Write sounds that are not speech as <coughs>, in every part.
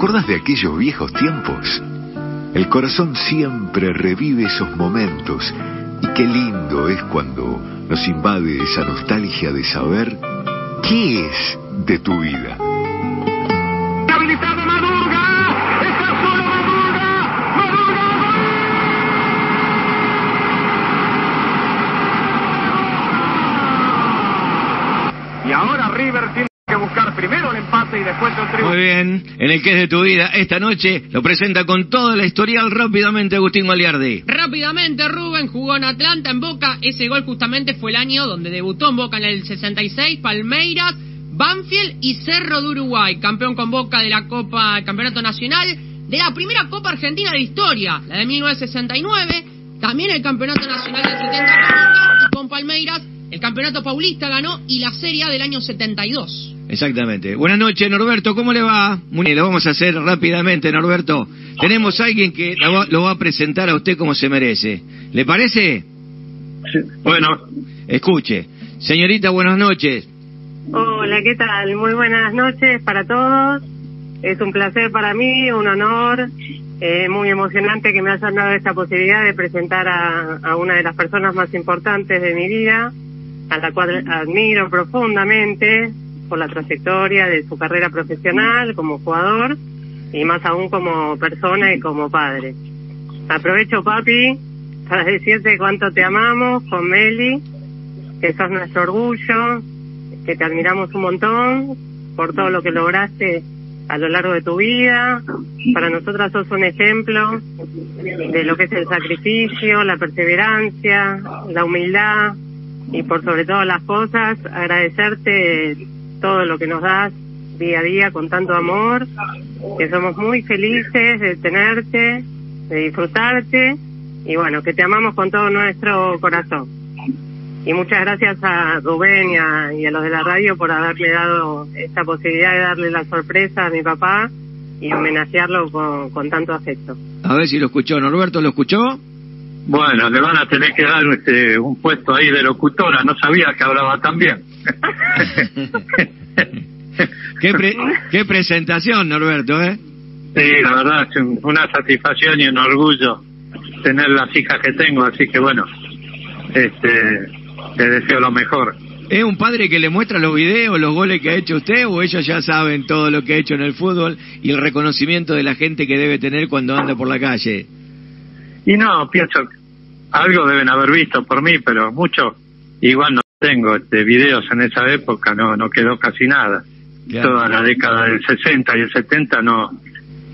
acuerdas de aquellos viejos tiempos? El corazón siempre revive esos momentos y qué lindo es cuando nos invade esa nostalgia de saber qué es de tu vida. Muy bien, en el que es de tu vida, esta noche lo presenta con toda la historial rápidamente Agustín Goliardi. Rápidamente, Rubén jugó en Atlanta, en Boca. Ese gol justamente fue el año donde debutó en Boca en el 66. Palmeiras, Banfield y Cerro de Uruguay. Campeón con Boca de la Copa, el Campeonato Nacional, de la primera Copa Argentina de historia, la de 1969. También el Campeonato Nacional del 70 con Boca y con Palmeiras. El Campeonato Paulista ganó y la Serie del año 72. Exactamente. Buenas noches, Norberto. ¿Cómo le va? Muy bien, lo vamos a hacer rápidamente, Norberto. Tenemos a alguien que lo va, lo va a presentar a usted como se merece. ¿Le parece? Bueno, Escuche. Señorita, buenas noches. Hola, ¿qué tal? Muy buenas noches para todos. Es un placer para mí, un honor, eh, muy emocionante que me hayan dado esta posibilidad de presentar a, a una de las personas más importantes de mi vida, a la cual admiro profundamente por la trayectoria de su carrera profesional como jugador y más aún como persona y como padre. Aprovecho, papi, para decirte cuánto te amamos con Meli, que sos nuestro orgullo, que te admiramos un montón por todo lo que lograste a lo largo de tu vida. Para nosotras sos un ejemplo de lo que es el sacrificio, la perseverancia, la humildad y por sobre todas las cosas agradecerte todo lo que nos das día a día con tanto amor, que somos muy felices de tenerte, de disfrutarte y bueno, que te amamos con todo nuestro corazón. Y muchas gracias a Rubén y a, y a los de la radio por haberme dado esta posibilidad de darle la sorpresa a mi papá y homenajearlo con, con tanto afecto. A ver si lo escuchó. Norberto, ¿lo escuchó? bueno, le van a tener que dar este, un puesto ahí de locutora. No sabía que hablaba tan bien. <laughs> ¿Qué, pre- qué presentación, Norberto, ¿eh? Sí, la verdad es un- una satisfacción y un orgullo tener las hijas que tengo, así que bueno, este, le deseo lo mejor. ¿Es un padre que le muestra los videos, los goles que ha hecho usted o ellos ya saben todo lo que ha hecho en el fútbol y el reconocimiento de la gente que debe tener cuando anda por la calle? Y no, pienso, algo deben haber visto por mí, pero mucho, igual no tengo este, videos en esa época, no, no quedó casi nada. Claro. Toda la década del 60 y el 70 no,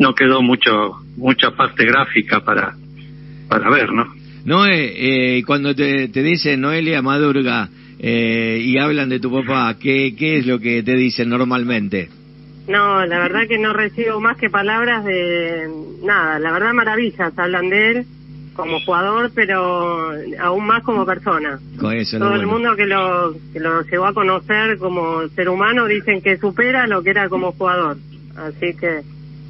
no quedó mucho, mucha parte gráfica para, para ver, ¿no? No, eh, eh, cuando te, te dicen Noelia Madurga eh, y hablan de tu papá, ¿qué, ¿qué es lo que te dicen normalmente? No, la verdad que no recibo más que palabras de nada, la verdad maravillas hablan de él como jugador, pero aún más como persona. Con eso, Todo lo el bueno. mundo que lo, que lo llegó a conocer como ser humano dicen que supera lo que era como jugador. Así que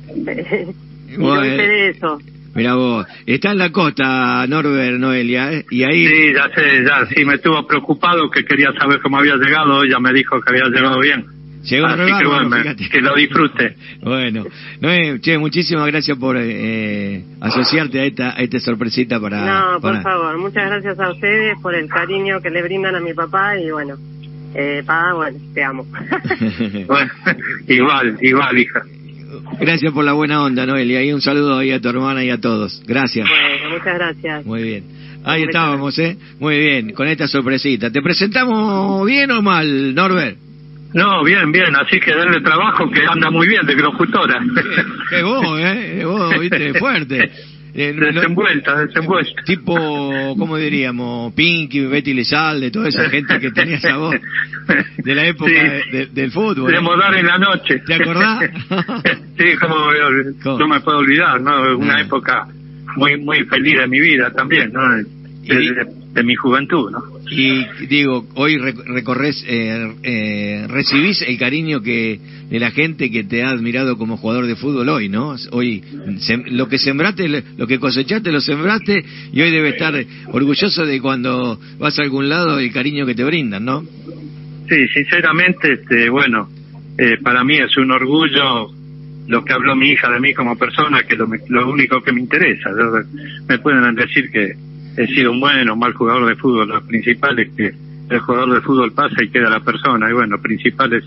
<laughs> Bueno, no hice de eso. Mira vos, está en la costa, Norbert, Noelia, ¿eh? y ahí... Sí, ya sé, ya, sí, me estuvo preocupado que quería saber cómo había llegado, ella me dijo que había llegado bien. Llegó Así re que bueno, fíjate. que lo disfrute. <laughs> Bueno, Noé, che, muchísimas gracias por eh, asociarte a esta, a esta sorpresita para... No, por para- favor, muchas gracias a ustedes por el cariño que le brindan a mi papá y bueno, eh, pa, bueno, te amo. <laughs> Bueno, <laughs> igual, igual, hija. Gracias por la buena onda, Noelia, y un saludo ahí a tu hermana y a todos. Gracias. bueno, muchas gracias. Muy bien. Ahí estábamos, ¿eh? Muy bien, con esta sorpresita. ¿Te presentamos bien o mal, Norbert? No, bien, bien, así que denle trabajo que anda muy bien de locutora. Que vos, ¿eh? Vos, viste, <laughs> fuerte. Eh, Desenvuelta, desenvuelta. tipo, ¿cómo diríamos? Pinky, Betty Lizalde, toda esa gente que tenía esa voz de la época Sí. de- de- del fútbol. De ¿eh? modar en la noche. ¿Te acordás? <laughs> sí, como ¿Cómo? no me puedo olvidar, ¿no? Una Ah. época muy muy feliz de mi vida también, ¿no? Y- de- de mi juventud, ¿no? Y digo, hoy rec- recorres, eh, eh, recibís el cariño que de la gente que te ha admirado como jugador de fútbol hoy, ¿no? Hoy sem- lo que sembraste, lo- que cosechaste, lo sembraste y hoy debe estar orgulloso de cuando vas a algún lado el cariño que te brindan, ¿no? Sí, sinceramente, este, bueno, eh, para mí es un orgullo lo que habló mi hija de mí como persona, que lo, lo único que me interesa. Yo- me pueden decir que he sido un buen o mal jugador de fútbol, lo principal es que el jugador de fútbol pasa y queda la persona, y bueno, lo principal es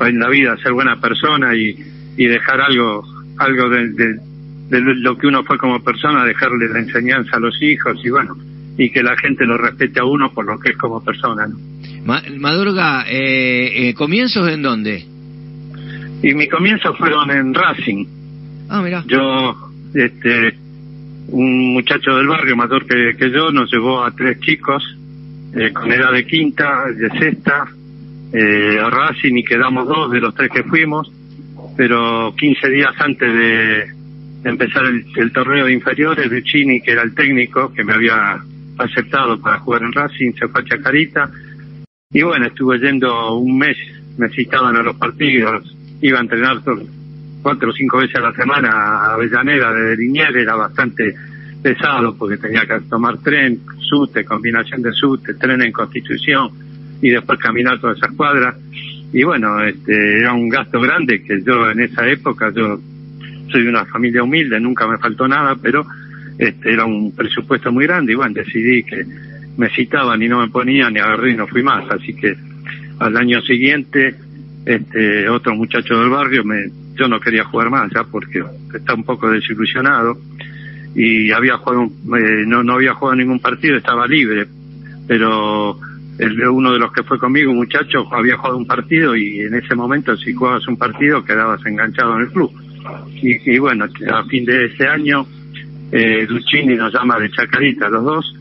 en la vida ser buena persona y, y dejar algo algo de, de- de lo que uno fue como persona, dejarle la enseñanza a los hijos y bueno, y que la gente lo respete a uno por lo que es como persona. ¿no? Ma- Madurga, eh, eh, ¿comienzos en dónde? Y mis comienzos fueron en Racing. Ah, mira. Yo, este, un muchacho del barrio mayor que, yo nos llevó a tres chicos eh, con edad de quinta, de sexta, eh, a Racing y quedamos dos de los tres que fuimos, pero 15 días antes de, empezar el, el torneo de inferiores, Luchini, que era el técnico que me había aceptado para jugar en Racing, se fue a Chacarita. Y bueno, estuve yendo un mes, me citaban a los partidos, iba a entrenar to- cuatro o cinco veces a la semana a Avellaneda de Liniers, era bastante pesado porque tenía que tomar tren, subte, combinación de subte, tren en Constitución y después caminar todas esas cuadras. Y bueno, este, era un gasto grande que yo en esa época, yo soy de una familia humilde, nunca me faltó nada, pero este, era un presupuesto muy grande y bueno, decidí que me citaban y no me ponían y agarré y no fui más. Así que al año siguiente, este, otro muchacho del barrio, me, yo no quería jugar más ya porque estaba un poco desilusionado. Y había jugado, eh, no, no había jugado ningún partido, estaba libre, pero el, uno de los que fue conmigo, muchacho, había jugado un partido y en ese momento si jugabas un partido quedabas enganchado en el club. Y, y bueno, a fin de ese año, eh, Duccini nos llama de Chacarita, los dos,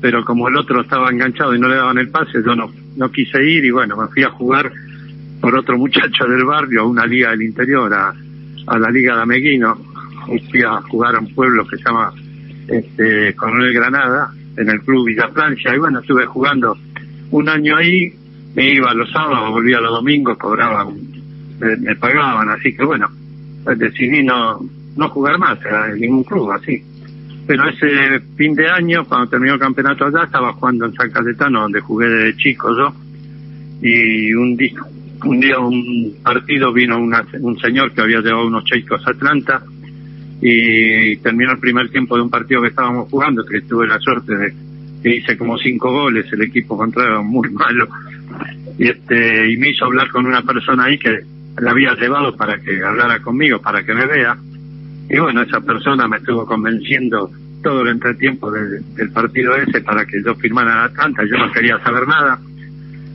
pero como el otro estaba enganchado y no le daban el pase, yo no, no quise ir y bueno, me fui a jugar por otro muchacho del barrio a una liga del interior, a, la liga de Ameguino, fui a jugar a un pueblo que se llama este, Coronel Granada, en el club Villa Francia, y bueno, estuve jugando un año ahí, me iba los sábados, volvía los domingos, cobraba, me, pagaban, así que bueno, decidí no, no jugar más en ningún club, así. Pero ese fin de año, cuando terminó el campeonato allá, estaba jugando en San Cayetano, donde jugué de chico yo, y un un día un partido vino una- un señor que había llevado unos chicos a Atlanta y terminó el primer tiempo de un partido que estábamos jugando, que tuve la suerte de que hice como cinco goles, el equipo contrario muy malo, y este y me hizo hablar con una persona ahí que la había llevado para que hablara conmigo, para que me vea, y bueno, esa persona me estuvo convenciendo todo el entretiempo de- del partido ese para que yo firmara Atlanta, yo no quería saber nada,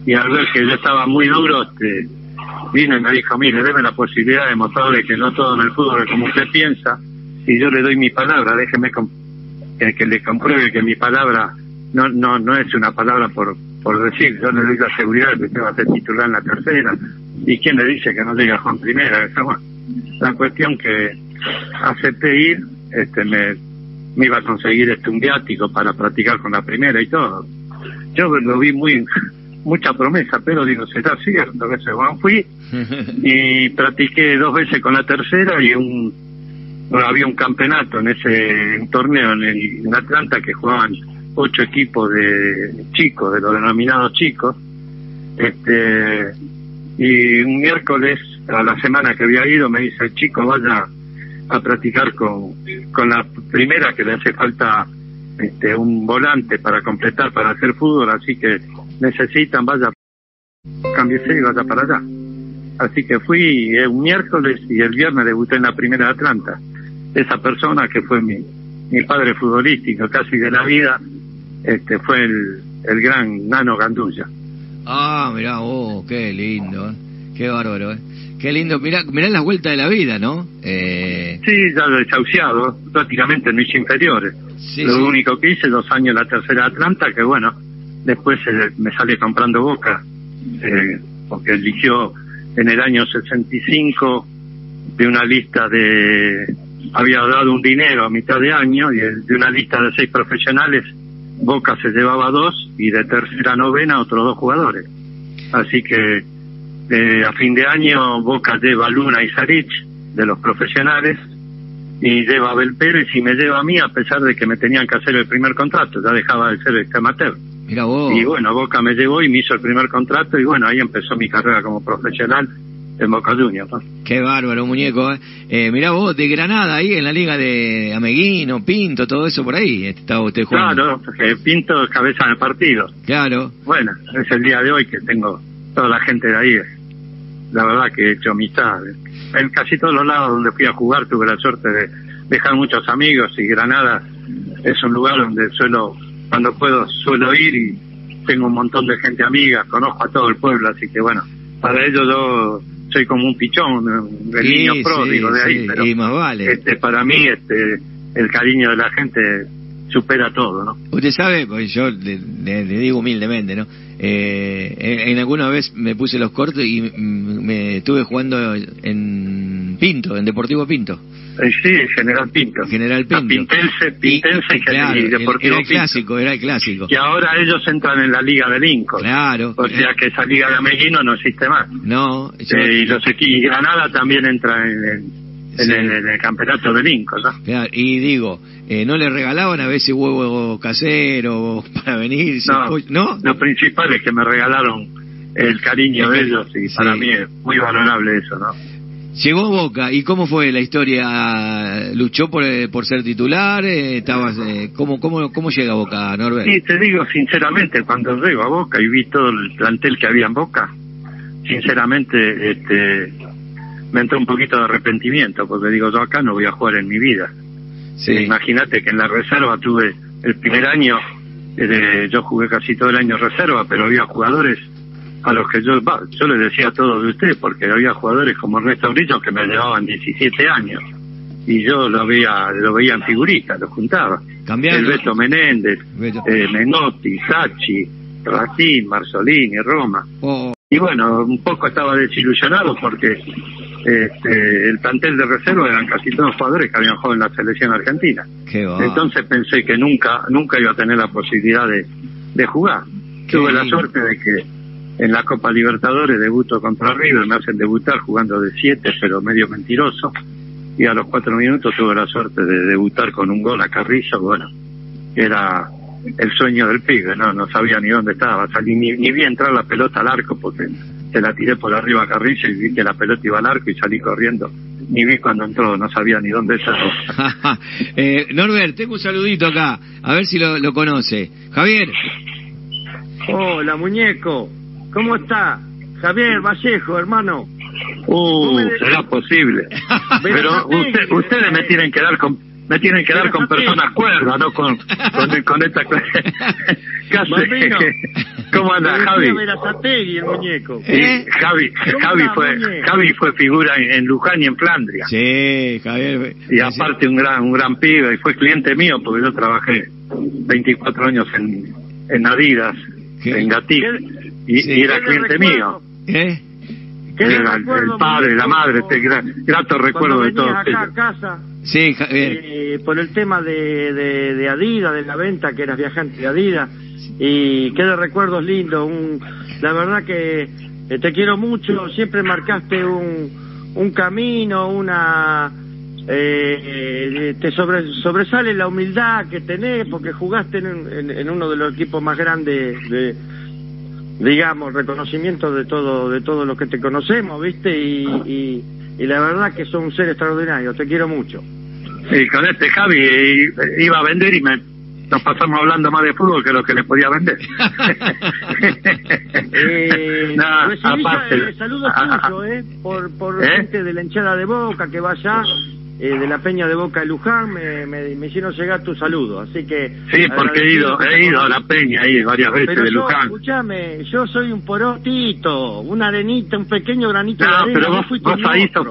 y al ver que yo estaba muy duro, este, vino y me dijo, mire, deme la posibilidad de mostrarle que no todo en el fútbol es como usted piensa, y yo le doy mi palabra, déjeme que, le compruebe que mi palabra no no no es una palabra por por decir, yo le doy la seguridad de que usted va a ser titular en la tercera, y quién le dice que no llega Juan Primera, bueno, la cuestión que acepté ir, este me, me iba a conseguir este un viático para practicar con la primera y todo. Yo lo vi muy mucha promesa, pero digo, será cierto que se van fui <laughs> y practiqué dos veces con la tercera y un bueno, había un campeonato en ese un torneo en, el- en Atlanta que jugaban ocho equipos de chicos, de los denominados chicos, este y un miércoles a la semana que había ido me dice chico vaya a practicar con, con la primera que le hace falta este un volante para completar para hacer fútbol así que necesitan vaya cámbiese y vaya para allá así que fui eh, un miércoles y el viernes debuté en la primera de Atlanta esa persona que fue mi, mi padre futbolístico casi de la vida este fue el, el gran Nano Gandulla Ah, mirá, oh, qué lindo, eh. qué bárbaro, eh. qué lindo. Mirá, mirá las vueltas de la vida, ¿no? Eh, sí ya desahuciado prácticamente en mis inferiores sí, lo sí. único que hice dos años en la tercera Atlanta que bueno después eh, me sale comprando Boca eh, porque eligió en el año 65 de una lista de había dado un dinero a mitad de año y de una lista de seis profesionales Boca se llevaba dos y de tercera novena otros dos jugadores así que eh, a fin de año Boca lleva Luna y Sarich de los profesionales y lleva a Abel Pérez y me lleva a mí a pesar de que me tenían que hacer el primer contrato, ya dejaba de ser este amateur. Mirá vos. Y bueno, Boca me llevó y me hizo el primer contrato y bueno, ahí empezó mi carrera como profesional en Boca Juniors. ¿no? Qué bárbaro, muñeco. ¿eh? Eh, mirá vos, de Granada, ahí en la liga de Ameguino, Pinto, todo eso por ahí. Estaba usted jugando. Claro, porque Pinto es cabeza de partido. Claro. Bueno, es el día de hoy que tengo toda la gente de ahí. La verdad que he hecho amistad. En casi todos los lados donde fui a jugar tuve la suerte de dejar muchos amigos y Granada es un lugar donde suelo, cuando puedo, suelo ir y tengo un montón de gente amiga, conozco a todo el pueblo, así que bueno, para ello yo soy como un pichón, un Sí, niño sí, pródigo de ahí, sí, pero y más vale. este, para mí este, el cariño de la gente supera todo, ¿no? Usted sabe, pues yo le, le- le digo humildemente, ¿no? Eh, en, en alguna vez me puse los cortos y me estuve jugando en Pinto, en Deportivo Pinto. Eh, Sí, General Pinto. General Ah, Pinto. Pintense, Pintense y, claro, y Deportivo era el Pinto. clásico, era el clásico. Y ahora ellos entran en la Liga de Lincoln. Claro. O sea que esa Liga de Ameguino no existe más. No, yo- Eh, y los y Granada también entra en, en- en Sí. el, en el campeonato de Lincoln, ¿no? claro, y digo, eh, ¿no le regalaban a veces huevo casero para venir? No? ¿No? Lo principal es que me regalaron el cariño de ellos y Sí. para mí es muy valorable eso, ¿no? Llegó Boca, ¿y cómo fue la historia? ¿Luchó por, eh, por ser titular? Eh, estabas, eh, ¿cómo, cómo, ¿Cómo llega Boca, Norbert? Y te digo sinceramente, cuando llego a Boca y vi todo el plantel que había en Boca, sinceramente este, me entró un poquito de arrepentimiento, porque digo, yo acá no voy a jugar en mi vida. Sí. Imagínate que en la reserva tuve el primer año, eh, yo jugué casi todo el año reserva, pero había jugadores a los que yo, va, yo les decía a todos de ustedes, porque había jugadores como Ernesto Brillo que me llevaban 17 años. Y yo lo veía, lo veía en figuritas, lo juntaba. El Beto Menéndez, eh, Menotti, Sachi, Ratín, Marzolini, Roma. Oh, Y bueno, un poco estaba desilusionado porque este, el plantel de reserva eran casi todos jugadores que habían jugado en la selección argentina. Entonces pensé que nunca nunca iba a tener la posibilidad de, de jugar. Qué Tuve la suerte de que en la Copa Libertadores debuto contra River, me hacen debutar jugando de siete, pero medio mentiroso. Y a los cuatro minutos tuve la suerte de debutar con un gol a Carrizo, bueno, era el sueño del pibe, no no sabía ni dónde estaba, salí, ni, ni vi entrar la pelota al arco porque se la tiré por arriba a Carrizo y vi que la pelota iba al arco y salí corriendo. Ni vi cuando entró, no sabía ni dónde estaba. <laughs> eh, Norbert, tengo un saludito acá, a ver si lo, lo conoce. Javier, Hola, muñeco. ¿Cómo está? Javier Vallejo, hermano. Uh, será posible. <laughs> Pero usted- ustedes me tienen que dar con me tienen que dar con personas cuerdas, no con con, con esta ¿Qué <laughs> hace? Bambino. <laughs> ¿Cómo anda, Javi? El muñeco. ¿Eh? Sí, Javi, ¿Cómo Javi anda, fue? Javi fue figura en, en Luján y en Flandria. sí, Javier. Y aparte un gran un gran pibe y fue cliente mío porque yo trabajé 24 años en en Adidas, ¿Qué? en Gatí y, Sí. y era ¿Qué le cliente mío. ¿Eh? ¿Qué le Era el, padre, la madre, este gra- grato recuerdo de todos acá ellos. a casa Sí, Javier. eh, por el tema de, de, de Adidas, de la venta, que eras viajante de Adidas, y qué de recuerdos lindos. Un, la verdad que eh, te quiero mucho, siempre marcaste un, un camino, una... eh, eh, te sobre, sobresale la humildad que tenés porque jugaste en, en- en uno de los equipos más grandes de digamos reconocimiento de todo de todo lo que te conocemos viste y, y, y la verdad que sos un ser extraordinario te quiero mucho. Y con este Javi eh, iba a vender y me nos pasamos hablando más de fútbol que lo que le podía vender. <laughs> Eh, No, aparte- eh, saludos Ah, tuyos, eh, por, por ¿Eh? gente de la hinchada de Boca que va allá, eh, de la Peña de Boca de Luján, me, me, me hicieron llegar tu saludo, así que... Sí, porque he ido, he ido a la peña ahí varias veces Pero de yo, Luján. escúchame, yo soy un porotito, una arenita, un pequeño granito de arena, pero vos, fuiste vos ahí sos,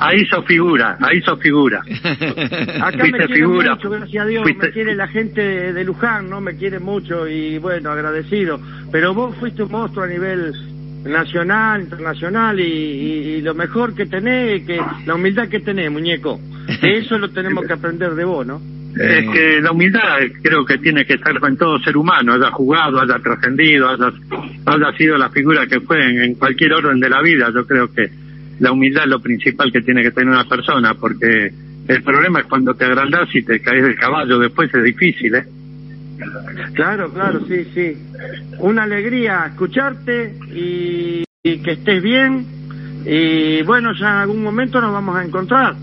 ahí sos figura, ahí sos figura. Acá me Fuiste quiere figura. mucho, gracias a Dios, Fuiste- me quiere la gente de, de Luján, ¿no? Me quiere mucho y bueno, agradecido. Pero vos fuiste un monstruo a nivel nacional, internacional y, y- y lo mejor que tenés, que la humildad que tenés, muñeco. Eso lo tenemos que aprender de vos, ¿no? Es que la humildad eh, creo que tiene que estar en todo ser humano, haya jugado, haya trascendido, haya, haya sido la figura que fue en, en cualquier orden de la vida. Yo creo que la humildad es lo principal que tiene que tener una persona, porque el problema es cuando te agrandás y te caes del caballo, después es difícil, ¿eh? Claro, claro, sí, sí. Una alegría escucharte y, y que estés bien. Y bueno, ya en algún momento nos vamos a encontrar.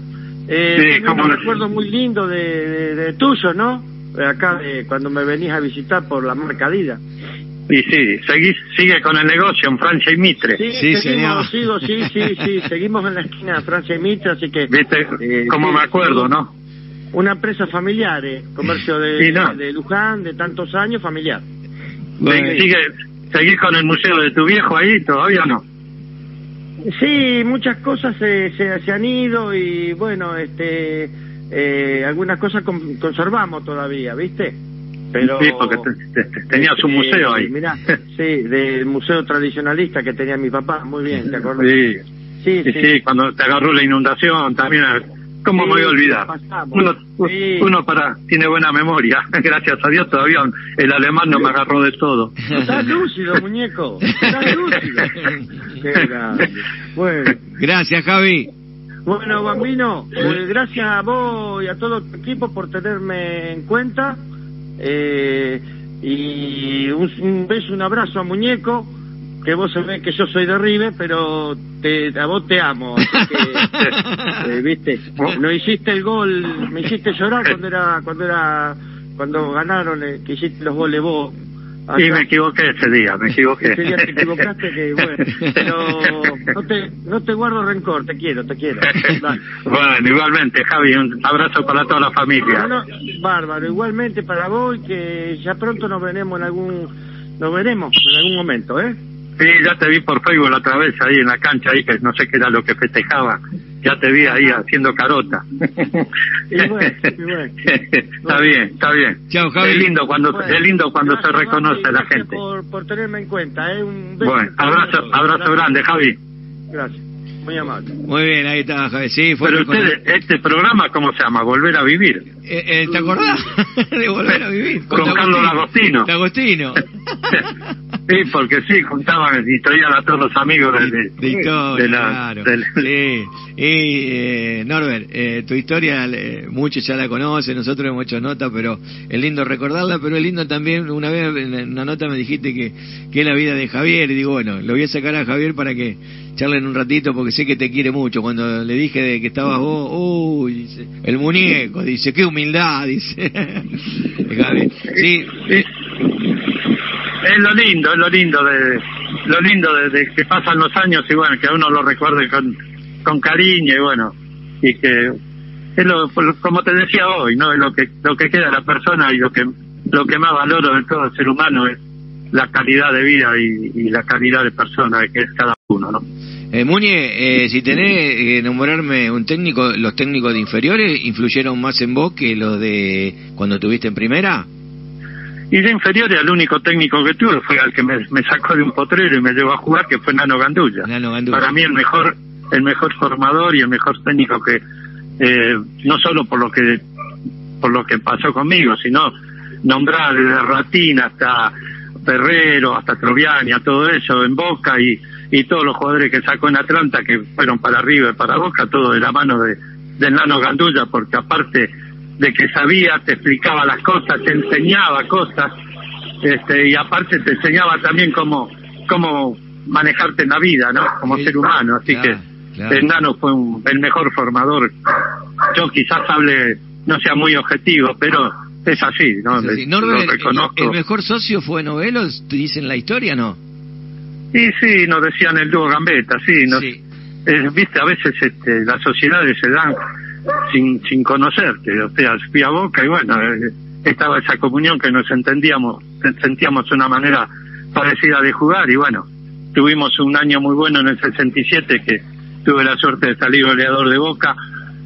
Eh, Sí, tengo cómo un recuerdo muy lindo de, de, de tuyo, ¿no? Acá, de cuando me venís a visitar por la marca Adidas. Y sí, seguís, sigue con el negocio en Francia y Mitre. Sí, Sí, seguimos, señor. sigo, sí, sí, sí, seguimos en la esquina de Francia y Mitre, así que... ¿Viste? eh, Como sí, me acuerdo, sí. ¿no? Una empresa familiar, eh, comercio de, Sí, no. de Luján, de tantos años, familiar. Bueno, Sigue, ¿Seguís con el museo de tu viejo ahí? ¿Todavía no? Sí, muchas cosas se, se, se han ido y bueno, este, eh, algunas cosas con- conservamos todavía, ¿viste? Pero Sí, porque te- te- te- tenías un eh, museo ahí. Mirá, <laughs> sí, del museo tradicionalista que tenía mi papá, muy bien, ¿te acuerdas? Sí, sí, sí, sí, cuando te agarró la inundación también. ¿Cómo Sí, me voy a olvidar? Uno, Sí. uno para tiene buena memoria. <laughs> Gracias a Dios todavía el alemán no me agarró de todo. Estás lúcido, muñeco, estás lúcido. <laughs> Qué grande. Bueno, Gracias, Javi. Bueno, Bambino, eh, gracias a vos y a todo tu equipo por tenerme en cuenta. Eh, y un, un beso, un abrazo a Muñeco, que vos sabés que yo soy de River, pero te, a vos te amo. Así que, <laughs> eh, viste, no hiciste el gol, me hiciste llorar cuando era, cuando era, cuando ganaron, eh, que hiciste los goles vos. Acá. me equivoqué ese día, me equivoqué. Ese día te equivocaste, que bueno, pero no te, no te guardo rencor, te quiero, te quiero. Dale. <laughs> bueno, igualmente, Javi, un abrazo para toda la familia. Bueno, bárbaro, igualmente para vos que ya pronto nos veremos en algún, nos veremos en algún momento, ¿eh? Sí, ya te vi por Facebook la otra vez ahí en la cancha, ahí que no sé qué era lo que festejaba. Ya te vi ahí haciendo carota. <laughs> Y bueno, y bueno. <laughs> está bien, está bien. Chao, Javi. Es lindo cuando, Bueno, es lindo cuando se reconoce la gente. Por, por tenerme en cuenta, ¿eh? Un beso Bueno, abrazo, abrazo Gracias. grande, Javi. Gracias, muy amable. Muy bien, ahí está, Javi. Sí, fue Pero ustedes, este programa, ¿cómo se llama? Volver a vivir. Eh, eh, ¿Te acordás <laughs> de volver a vivir? Con Carlos D'Agostino. D'Agostino. Sí, porque sí, juntaban y traían a todos los amigos de, de, de historia, de la- claro. Sí. Y, eh, Norbert, eh, tu historia, eh, muchos ya la conocen, nosotros hemos hecho nota, pero es lindo recordarla, pero es lindo también, una vez en una nota me dijiste que, que es la vida de Javier, y digo, bueno, lo voy a sacar a Javier para que charlen un ratito, porque sé que te quiere mucho. Cuando le dije de que estabas vos, uy, el muñeco, dice, qué humildad, dice. <laughs> Javi. Sí, Sí. Es lo lindo, es lo lindo de lo lindo de, que pasan los años y bueno, que a uno lo recuerde con, con cariño y bueno, y que es lo, como te decía hoy, no es lo que lo que queda de la persona y lo que lo que más valoro de todo ser humano es la calidad de vida y, la calidad de persona que es cada uno, ¿no? Eh, Muñe, eh, si tenés que nombrarme un técnico, los técnicos de inferiores influyeron más en vos que los de cuando estuviste en primera. Y de inferiores, el único técnico que tuve fue el que me, me sacó de un potrero y me llevó a jugar, que fue Nano Gandulla. Nano Gandulla. Para mí el mejor, el mejor formador y el mejor técnico que, eh, no solo por lo que, por lo que pasó conmigo, sino nombrar desde Ratín hasta Ferrero, hasta Troviani, a todo eso en Boca y, y todos los jugadores que sacó en Atlanta que fueron para River, para Boca, todo de la mano de, del Nano Gandulla, porque aparte de que sabía, te explicaba las cosas, te enseñaba cosas, este, y aparte te enseñaba también cómo, cómo manejarte en la vida, ¿no? Como ser humano, así claro, que claro. el Nano fue un- el mejor formador. Yo quizás hable, no sea muy objetivo, pero es así, ¿no? Es así. Lo el, reconozco. el mejor socio fue Novelos, te dicen la historia, ¿no? Y sí, nos decían el dúo Gambetta, sí, nos, Sí. eh, viste, a veces este, las sociedades se dan sin, sin conocerte, o sea, fui a Boca y bueno, eh, estaba esa comunión que nos entendíamos, sentíamos una manera parecida de jugar y bueno, tuvimos un año muy bueno en el 67 que tuve la suerte de salir goleador de Boca,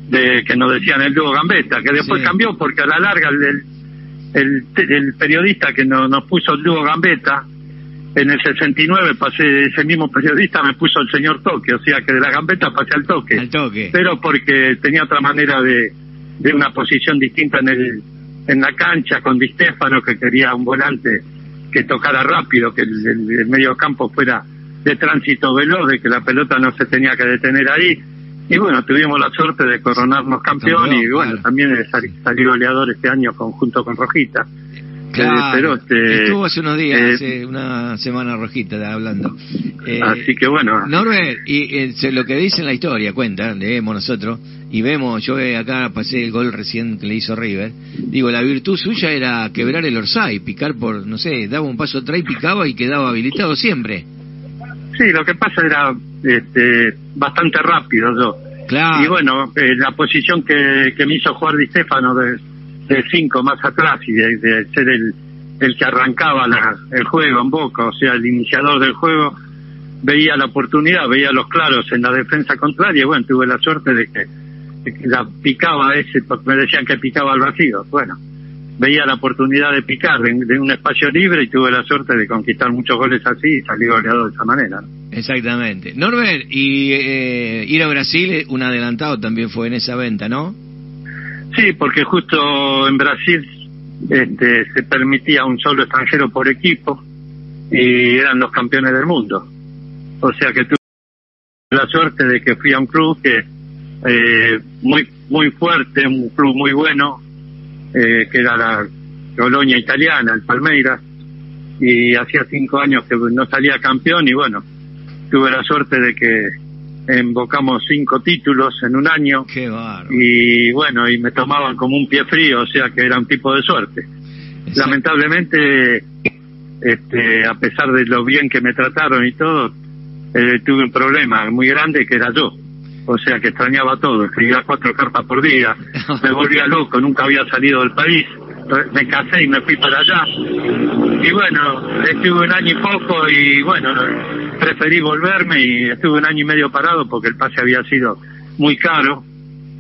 de que nos decían el dúo Gambetta, que después Sí. cambió porque a la larga el, el, periodista que nos, nos puso el dúo Gambetta, en el 69 pasé, ese mismo periodista me puso el señor Toque, o sea que de la gambeta pasé al toque. Al toque. Pero porque tenía otra manera de, de una posición distinta en el en la cancha con Di Stefano que quería un volante que tocara rápido, que el, el, el medio campo fuera de tránsito veloz, de que la pelota no se tenía que detener ahí. Y bueno, tuvimos la suerte de coronarnos campeón, Campeón, y bueno, claro. también de sal- salir goleador este año conjunto con Rojita. Claro, pero este, estuvo hace unos días, eh, hace una semana rojita hablando. Eh, Así que bueno. Norbert, y eh, lo que dice en la historia, cuenta, leemos nosotros, y vemos, yo eh, acá pasé el gol recién que le hizo River, digo, la virtud suya era quebrar el orsay, picar por, no sé, daba un paso atrás y picaba y quedaba habilitado siempre. Sí, lo que pasa era este, bastante rápido yo. Claro. Y bueno, eh, la posición que, que me hizo jugar Di Stefano de, de cinco más atrás y de, ser el, el que arrancaba la- el juego en Boca, o sea, el iniciador del juego, veía la oportunidad, veía los claros en la defensa contraria bueno, tuve la suerte de que, la picaba ese, porque me decían que picaba al vacío. Bueno, veía la oportunidad de picar de, un espacio libre y tuve la suerte de conquistar muchos goles así y salir goleado de esa manera. ¿no? Exactamente. Norbert, y eh, ir a Brasil, un adelantado también fue en esa venta, ¿no? Sí, porque justo en Brasil este, se permitía un solo extranjero por equipo y eran los campeones del mundo. O sea que tuve la suerte de que fui a un club que eh, muy muy fuerte, un club muy bueno, eh, que era la Colonia italiana, el Palmeiras, y hacía cinco años que no salía campeón y bueno, tuve la suerte de que embocamos cinco títulos en un año Qué y bueno, y me tomaban como un pie frío, o sea que era un tipo de suerte. Exacto. Lamentablemente, este, a pesar de lo bien que me trataron y todo, eh, tuve un problema muy grande que era yo. O sea que extrañaba todo, escribía cuatro cartas por día, me volvía loco, nunca había salido del país, me casé y me fui para allá. Y bueno, estuve un año y poco y bueno, preferí volverme y estuve un año y medio parado porque el pase había sido muy caro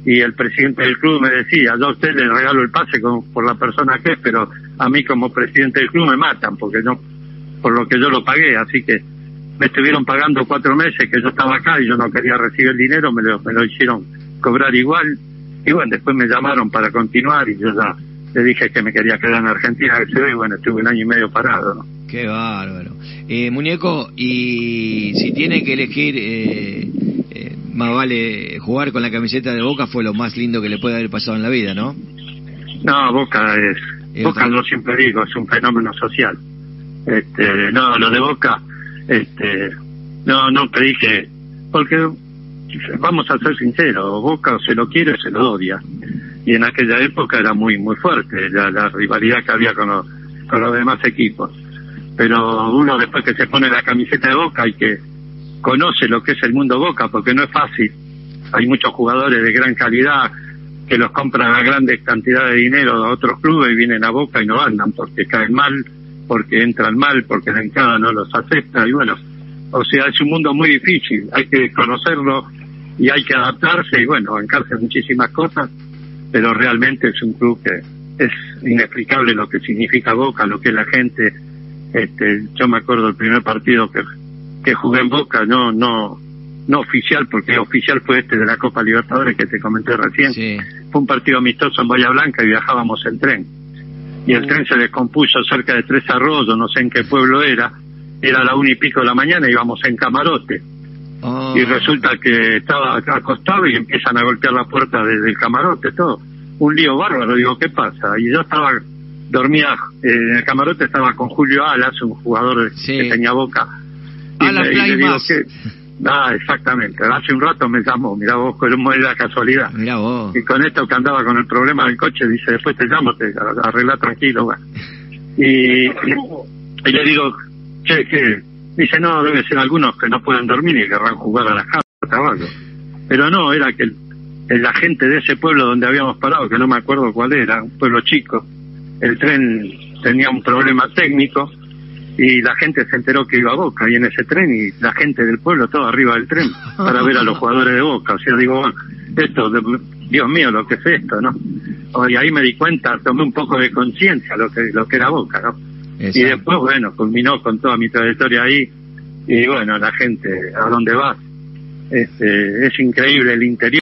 y el presidente del club me decía, yo a usted le regalo el pase con- por la persona que es, pero a mí como presidente del club me matan porque no, por lo que yo lo pagué, así que me estuvieron pagando cuatro meses que yo estaba acá y yo no quería recibir el dinero, me lo, me lo hicieron cobrar igual y bueno, después me llamaron para continuar y yo ya le dije que me quería quedar en Argentina, y bueno, estuve un año y medio parado, ¿no? Qué bárbaro. Eh, muñeco, y si tiene que elegir, eh, eh, más vale jugar con la camiseta de Boca fue lo más lindo que le puede haber pasado en la vida, ¿no? No, Boca es, Boca otra- yo siempre digo, es un fenómeno social. Este, no, lo de Boca, este, no, no creí que, porque vamos a ser sinceros, Boca se lo quiere se lo odia. Y en aquella época era muy, muy fuerte la, la rivalidad que había con los, con los demás equipos. Pero uno después que se pone la camiseta de Boca y que conoce lo que es el mundo Boca, porque no es fácil. Hay muchos jugadores de gran calidad que los compran a grandes cantidades de dinero a otros clubes y vienen a Boca y no andan porque caen mal, porque entran mal, porque la entrada no los acepta y bueno, o sea, es un mundo muy difícil, hay que conocerlo y hay que adaptarse y bueno, bancarse muchísimas cosas, pero realmente es un club que es inexplicable lo que significa Boca, lo que es la gente. Este, yo me acuerdo del primer partido que, que jugué en Boca, no, no, no oficial, porque oficial fue este de la Copa Libertadores que te comenté recién. Sí. Fue un partido amistoso en Bahía Blanca y viajábamos en tren. Y el tren se descompuso cerca de Tres Arroyos, no sé en qué pueblo era. Era la una y pico de la mañana y íbamos en camarote. Oh, Y resulta que estaba acostado y empiezan a golpear la puerta desde el camarote, todo. Un lío bárbaro, digo, ¿qué pasa? Y yo estaba, dormía, eh, en el camarote estaba con Julio Alas, un jugador Sí. que tenía boca. Alas me- Play le digo que, ah, exactamente, hace un rato me llamó, mira vos, cómo es la casualidad. Mirá vos. Y con esto que andaba con el problema del coche, dice, después te llamo, te arregla tranquilo, bueno. Y, y le digo, che, que Dice, no, debe ser algunos que no pueden dormir y querrán jugar a las cartas, trabajo. Pero no, era que el, la gente de ese pueblo donde habíamos parado, que no me acuerdo cuál era, un pueblo chico, el tren tenía un problema técnico y la gente se enteró que iba a Boca y en ese tren y la gente del pueblo todo arriba del tren para ver a los jugadores de Boca. O sea, digo, bueno, esto, Dios mío, lo que es esto, ¿no? Y ahí me di cuenta, tomé un poco de conciencia lo que, lo que era Boca, ¿no? Y después, bueno, culminó con toda mi trayectoria ahí. Y bueno, la gente, a dónde vas, este, es increíble el interior.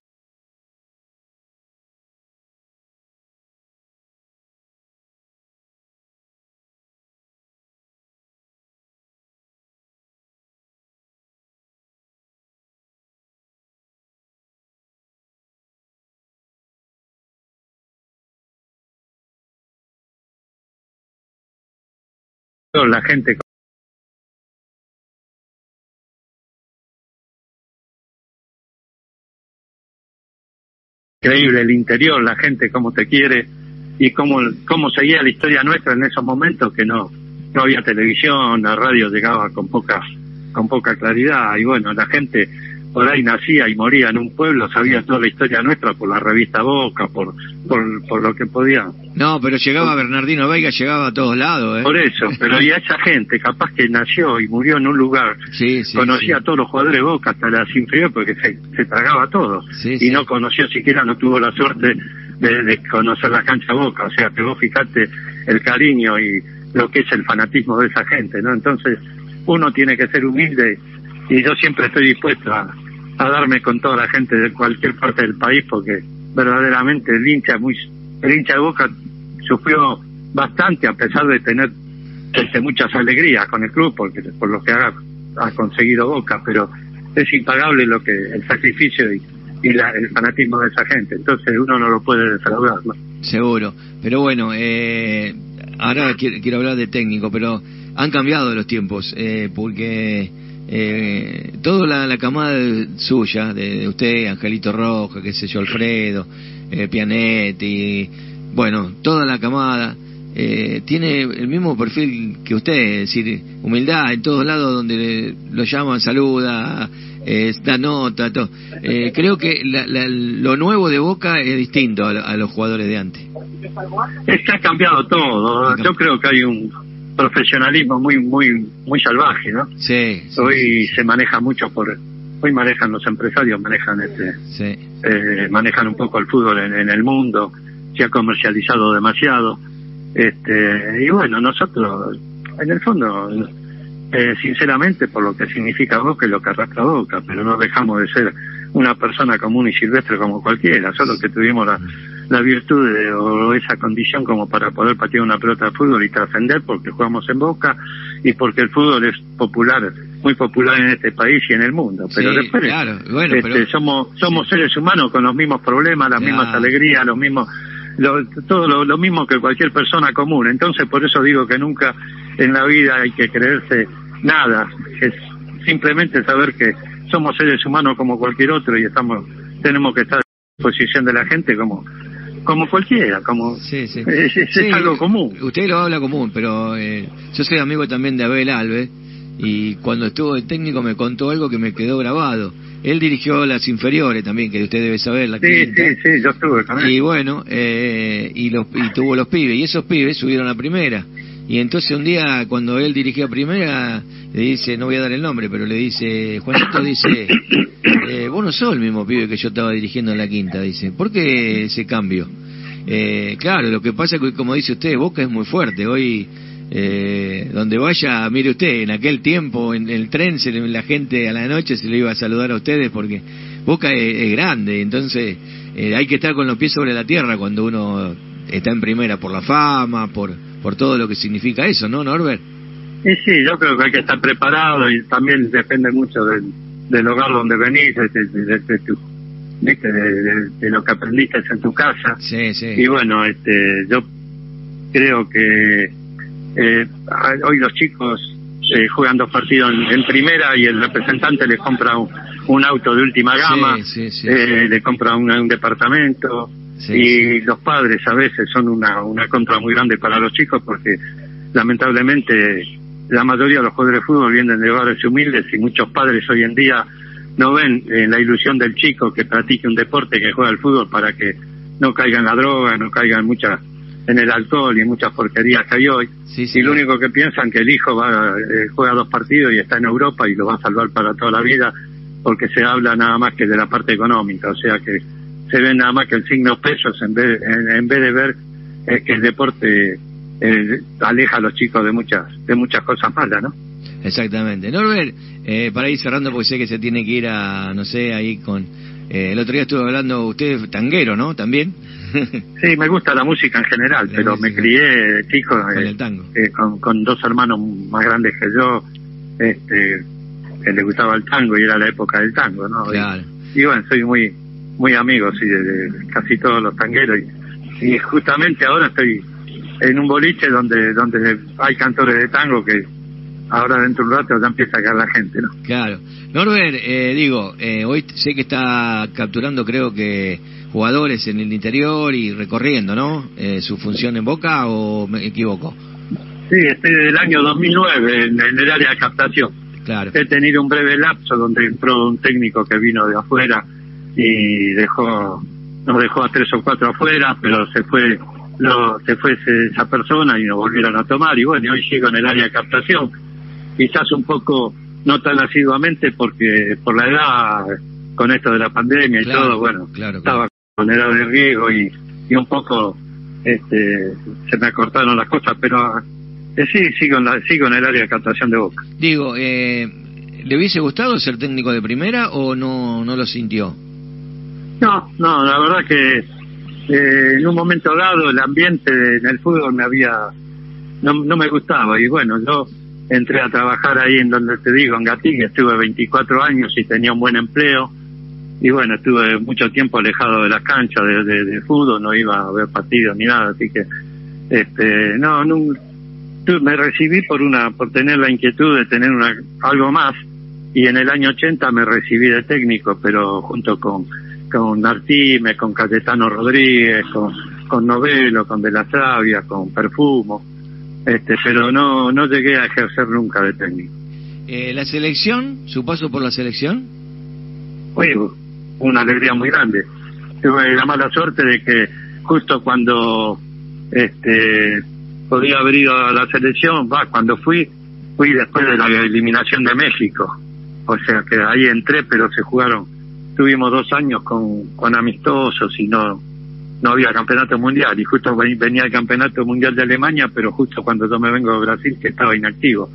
La gente increíble el interior, la gente cómo te quiere y cómo, cómo seguía la historia nuestra en esos momentos que no, no había televisión, la radio llegaba con poca, con poca claridad y bueno, la gente por ahí nacía y moría en un pueblo, sabía toda la historia nuestra por la revista Boca, por, por, por lo que podía. No, pero llegaba Bernardino Veiga, llegaba a todos lados, ¿eh? Por eso, pero y a esa gente, capaz que nació y murió en un lugar, Sí, sí, conocía sí. a todos los jugadores de Boca, hasta las inferiores, porque se, se tragaba todo. Sí, y no conoció siquiera, no tuvo la suerte de, de conocer la cancha Boca. O sea, que vos fijate el cariño y lo que es el fanatismo de esa gente, ¿no? Entonces, uno tiene que ser humilde y yo siempre estoy dispuesto a, a darme con toda la gente de cualquier parte del país porque verdaderamente el hincha muy el hincha de Boca sufrió bastante a pesar de tener este, muchas alegrías con el club porque por lo que ha, conseguido Boca pero es impagable lo que el sacrificio y, la- el fanatismo de esa gente entonces uno no lo puede defraudar. Seguro. Pero bueno, eh, ahora quiero, quiero hablar de técnico, pero han cambiado los tiempos, eh, porque eh, toda la, la camada de- suya, de, de usted, Angelito Roja, qué sé yo, Alfredo, eh, Pianetti, bueno, toda la camada, eh, tiene el mismo perfil que usted, es decir, humildad en todos lados donde lo llaman, saluda, eh, da nota, todo. Eh, creo que la- la- lo nuevo de Boca es distinto a, a los jugadores de antes. es que ha cambiado todo yo creo que hay un profesionalismo muy muy muy salvaje no Sí, sí, hoy se maneja mucho por hoy manejan los empresarios manejan este sí. eh, manejan un poco el fútbol en, en el mundo, se ha comercializado demasiado. Este, y bueno, nosotros, en el fondo, eh, sinceramente, por lo que significa Boca y lo que arrastra Boca, pero no dejamos de ser una persona común y silvestre como cualquiera, solo que tuvimos la, la virtud de, o esa condición como para poder patear una pelota de fútbol y trascender porque jugamos en Boca y porque el fútbol es popular, muy popular en este país y en el mundo. Pero Sí, después claro, bueno, este, pero- somos somos seres humanos con los mismos problemas, las mismas alegrías, los mismos lo- todo lo, lo mismo que cualquier persona común. Entonces, por eso digo que nunca en la vida hay que creerse nada, es simplemente saber que somos seres humanos como cualquier otro y estamos tenemos que estar a disposición de la gente como como cualquiera, como Sí, sí. es, <laughs> es- es Sí, algo común. Usted lo habla común, pero eh, yo soy amigo también de Abel Alves y cuando estuvo de técnico me contó algo que me quedó grabado. Él dirigió las inferiores también, que usted debe saber, la Sí, quinta. sí, sí, yo estuve él. Y bueno, eh, y, los, y tuvo los pibes, y esos pibes subieron a primera. Y entonces un día, cuando él dirigía primera, le dice, no voy a dar el nombre, pero le dice, Juanito dice, <coughs> eh, vos no sos el mismo pibe que yo estaba dirigiendo en la quinta, dice, ¿por qué ese cambio? Eh, claro, lo que pasa es que, como dice usted, Boca es muy fuerte. Hoy, eh, donde vaya, mire usted, en aquel tiempo, en el tren, se le- la gente a la noche se le iba a saludar a ustedes porque Boca es, es grande, entonces eh, hay que estar con los pies sobre la tierra cuando uno está en primera por la fama, por, por todo lo que significa eso, ¿no, Norbert? Y sí, yo creo que hay que estar preparado y también depende mucho del, del hogar donde venís, de, de- de- de tu-. De, lo que aprendiste en tu casa. Sí, sí. Y bueno, este, yo creo que eh, hoy los chicos eh, juegan dos partidos en, en primera y el representante les compra un, un auto de última gama, Sí, sí, sí, eh, le compra un, un departamento y los padres a veces son una, una contra muy grande para los chicos porque lamentablemente la mayoría de los jugadores de fútbol vienen de hogares humildes y muchos padres hoy en día no ven eh, la ilusión del chico que practique un deporte, que juega al fútbol para que no caiga en la droga, no caiga en muchas en el alcohol y en muchas porquerías que hay hoy. Sí, sí. Y lo único que piensan que el hijo va eh, juega dos partidos y está en Europa y lo va a salvar para toda la vida porque se habla nada más que de la parte económica, o sea que se ve nada más que el signo pesos en vez, en, en vez de ver eh, que el deporte eh, aleja a los chicos de muchas de muchas cosas malas, ¿no? Exactamente. Norbert, eh, para ir cerrando, porque sé que se tiene que ir a, no sé, ahí con... eh, el otro día estuve hablando, usted es tanguero, ¿no? También. <laughs> Sí, me gusta la música en general, La pero música. me crié chico Con eh, el tango. eh, con, con dos hermanos más grandes que yo, este, que le gustaba el tango y era la época del tango, ¿no? Y- Claro. Y, bueno, soy muy muy amigo sí, de, de casi todos los tangueros y, y justamente ahora estoy en un boliche donde donde hay cantores de tango que ahora dentro de un rato ya empieza a caer la gente, ¿no? Claro. Norbert, eh, digo, eh, hoy sé que está capturando, creo que, jugadores en el interior y recorriendo, ¿no? Eh, ¿Su función en Boca o me equivoco? Sí, estoy del año 2009 en, en el área de captación. Claro. He tenido un breve lapso donde entró un técnico que vino de afuera y dejó nos dejó a tres o cuatro afuera, pero se fue lo, se fue ese- esa persona y nos volvieron a tomar y bueno, hoy sigo en el área de captación. Quizás un poco no tan asiduamente porque por la edad con esto de la pandemia y Claro, todo, bueno, claro, estaba con edad de riesgo y, y un poco este se me acortaron las cosas, pero eh, sí, sigo en, la, sigo en el área de captación de Boca. Digo, eh, ¿le hubiese gustado ser técnico de primera o no, no lo sintió? No, no, la verdad que eh, en un momento dado el ambiente en el fútbol me había, no, no me gustaba. Y bueno, yo entré a trabajar ahí en donde te digo, en Gatí, que estuve 24 años y tenía un buen empleo. Y bueno, estuve mucho tiempo alejado de la cancha de, de, de fútbol, no iba a ver partidos ni nada, así que este, no, me recibí por una, por tener la inquietud de tener una, algo más. Y en el año 80 me recibí de técnico, pero junto con con Artime, con Cayetano Rodríguez, con, con Novelo, con De la Sabia, con Perfumo, este, pero no, no llegué a ejercer nunca de técnico. Eh, ¿La selección, su paso por la selección? Oye, una alegría muy grande. Tuve la mala suerte de que justo cuando este podía haber ido a la selección, va, cuando fui, fui después de la eliminación de México. O sea que ahí entré, pero se jugaron, tuvimos dos años con, con amistosos y no, no había campeonato mundial. Y justo ven- venía el campeonato mundial de Alemania, pero justo cuando yo me vengo de Brasil, que estaba inactivo,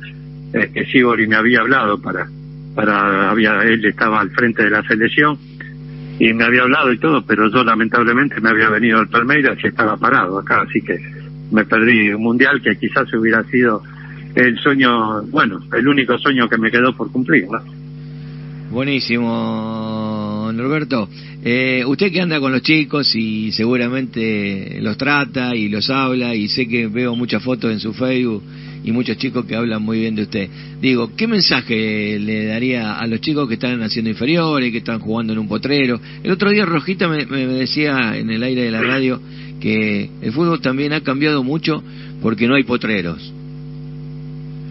eh, que Sibori me había hablado para, para, había, él estaba al frente de la selección y me había hablado y todo, pero yo lamentablemente me había venido al Palmeiras y estaba parado acá, así que me perdí un mundial que quizás hubiera sido el sueño, bueno, el único sueño que me quedó por cumplir. Buenísimo, Norberto. Eh, usted que anda con los chicos y seguramente los trata y los habla y sé que veo muchas fotos en su Facebook y muchos chicos que hablan muy bien de usted. Digo, ¿qué mensaje le daría a los chicos que están haciendo inferiores, que están jugando en un potrero? El otro día Rojita me, me decía en el aire de la radio que el fútbol también ha cambiado mucho porque no hay potreros.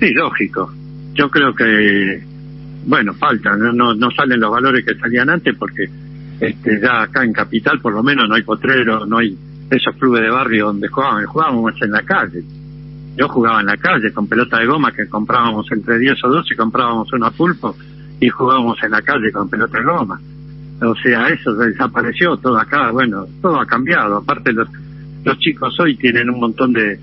Sí, lógico. Yo creo que, bueno, falta, no, no, salen los valores que salían antes porque este, ya acá en Capital por lo menos no hay potrero, no hay esos clubes de barrio donde jugaban, jugábamos en la calle. Yo jugaba en la calle con pelota de goma que comprábamos entre 10 o 12, comprábamos una pulpo y jugábamos en la calle con pelota de goma. O sea, eso desapareció todo acá, bueno, todo ha cambiado. Aparte los, los chicos hoy tienen un montón de,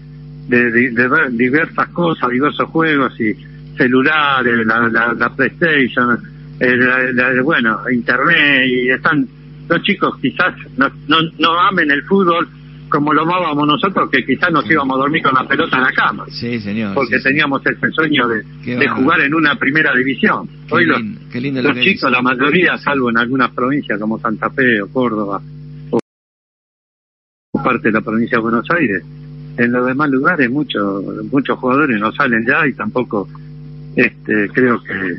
de, de- de ver diversas cosas, diversos juegos y celulares, la, la, la PlayStation, la- la- bueno, Internet y están los chicos quizás no, no, no amen el fútbol como lo amábamos nosotros, que quizás nos íbamos a dormir con la pelota en la cama, Sí, señor. porque sí, teníamos ese sueño de, jugar en una primera división. Qué Hoy los, qué lindo los chicos, la mayoría, salvo en algunas provincias como Santa Fe o Córdoba o parte de la provincia de Buenos Aires, en los demás lugares muchos muchos jugadores no salen ya y tampoco este creo que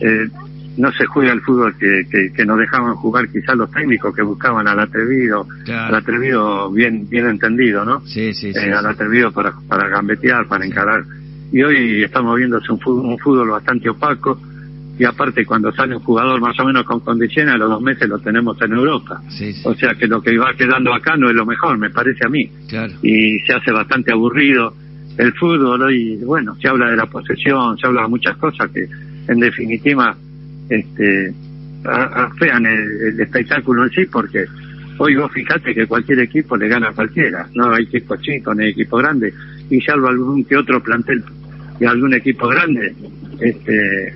eh, no se juega el fútbol que, que, que nos dejaban jugar quizás los técnicos que buscaban al atrevido, Claro. al atrevido bien bien entendido, ¿no? Sí, sí, sí. eh, al sí. atrevido para, para gambetear, para encarar. Y hoy estamos viendo un fútbol, un fútbol bastante opaco y aparte cuando sale un jugador más o menos con condiciones a los dos meses lo tenemos en Europa. Sí, sí, O sea que lo que va quedando acá no es lo mejor, me parece a mí. claro. Y se hace bastante aburrido el fútbol hoy, bueno, se habla de la posesión, se habla de muchas cosas que en definitiva este afean el, espectáculo en sí porque hoy vos fijate que cualquier equipo le gana a cualquiera, no hay equipo chico ni equipo grande y salvo algún que otro plantel y algún equipo grande, este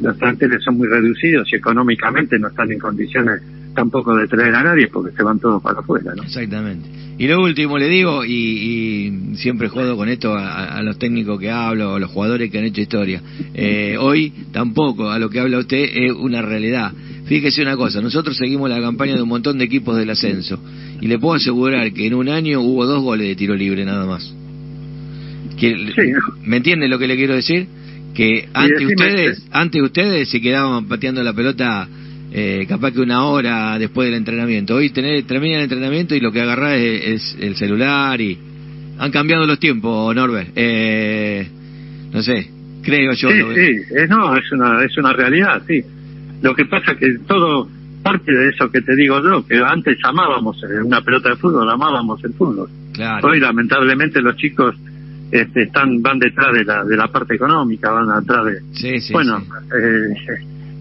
los planteles son muy reducidos y económicamente no están en condiciones tampoco de traer a nadie porque se van todos para afuera, ¿no? Exactamente. Y lo último le digo, y, y siempre jodo con esto a, a, los técnicos que hablo, a los jugadores que han hecho historia. Eh, hoy tampoco, a lo que habla usted, es una realidad. Fíjese una cosa, nosotros seguimos la campaña de un montón de equipos del ascenso, y le puedo asegurar que en un año hubo dos goles de tiro libre nada más. Que, Sí. ¿Me entiende lo que le quiero decir? Que antes decime, ustedes, antes ustedes se quedaban pateando la pelota eh, capaz que una hora después del entrenamiento. Hoy tener, termina el entrenamiento y lo que agarrás es, es el celular y han cambiado los tiempos, Norbert. Eh, no sé, creo yo. Sí, lo- sí, eh, no, es una, es una realidad, sí. Lo que pasa es que todo parte de eso que te digo yo, que antes amábamos eh, una pelota de fútbol, amábamos el fútbol. Claro. Hoy lamentablemente los chicos este, están van detrás de la, de la parte económica, van atrás de... Sí, sí, bueno, sí. eh,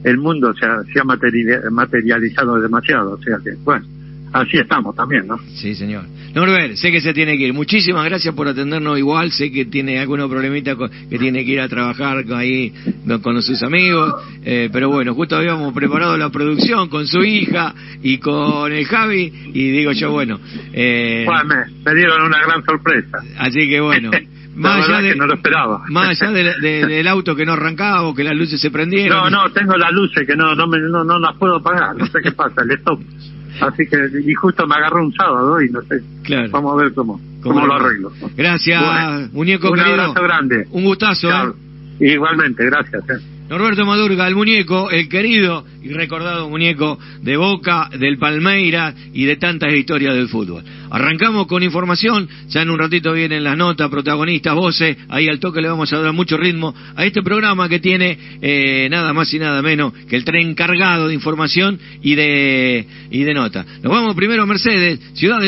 el mundo se ha, se ha materiali- materializado demasiado, o sea que, bueno, así estamos también, ¿no? Sí, señor. Norbert, sé que se tiene que ir. Muchísimas gracias por atendernos igual. Sé que tiene algunos problemitas que tiene que ir a trabajar ahí con, con sus amigos. Eh, pero bueno, justo habíamos preparado la producción con su hija y con el Javi. Y digo yo, bueno. Eh, Bueno, me, me dieron una gran sorpresa. así que bueno. <laughs> Más allá, de- que no lo esperaba. más allá de- de- del auto que no arrancaba o que las luces se prendieron. No, no, tengo las luces que no, no, me, no, no las puedo pagar, no sé qué <laughs> pasa, el stop. Así que, y justo me agarró un sábado y no sé, Claro. vamos a ver cómo, cómo lo arreglo. Gracias, Bueno, muñeco un querido. abrazo grande. Un gustazo. Chao. ¿eh? Igualmente, gracias. eh. Norberto Madurga, el muñeco, el querido y recordado muñeco de Boca, del Palmeira y de tantas historias del fútbol. Arrancamos con información, ya en un ratito vienen las notas, protagonistas, voces, ahí al toque le vamos a dar mucho ritmo a este programa que tiene eh, nada más y nada menos que el tren cargado de información y de, y de nota. Nos vamos primero a Mercedes, ciudad de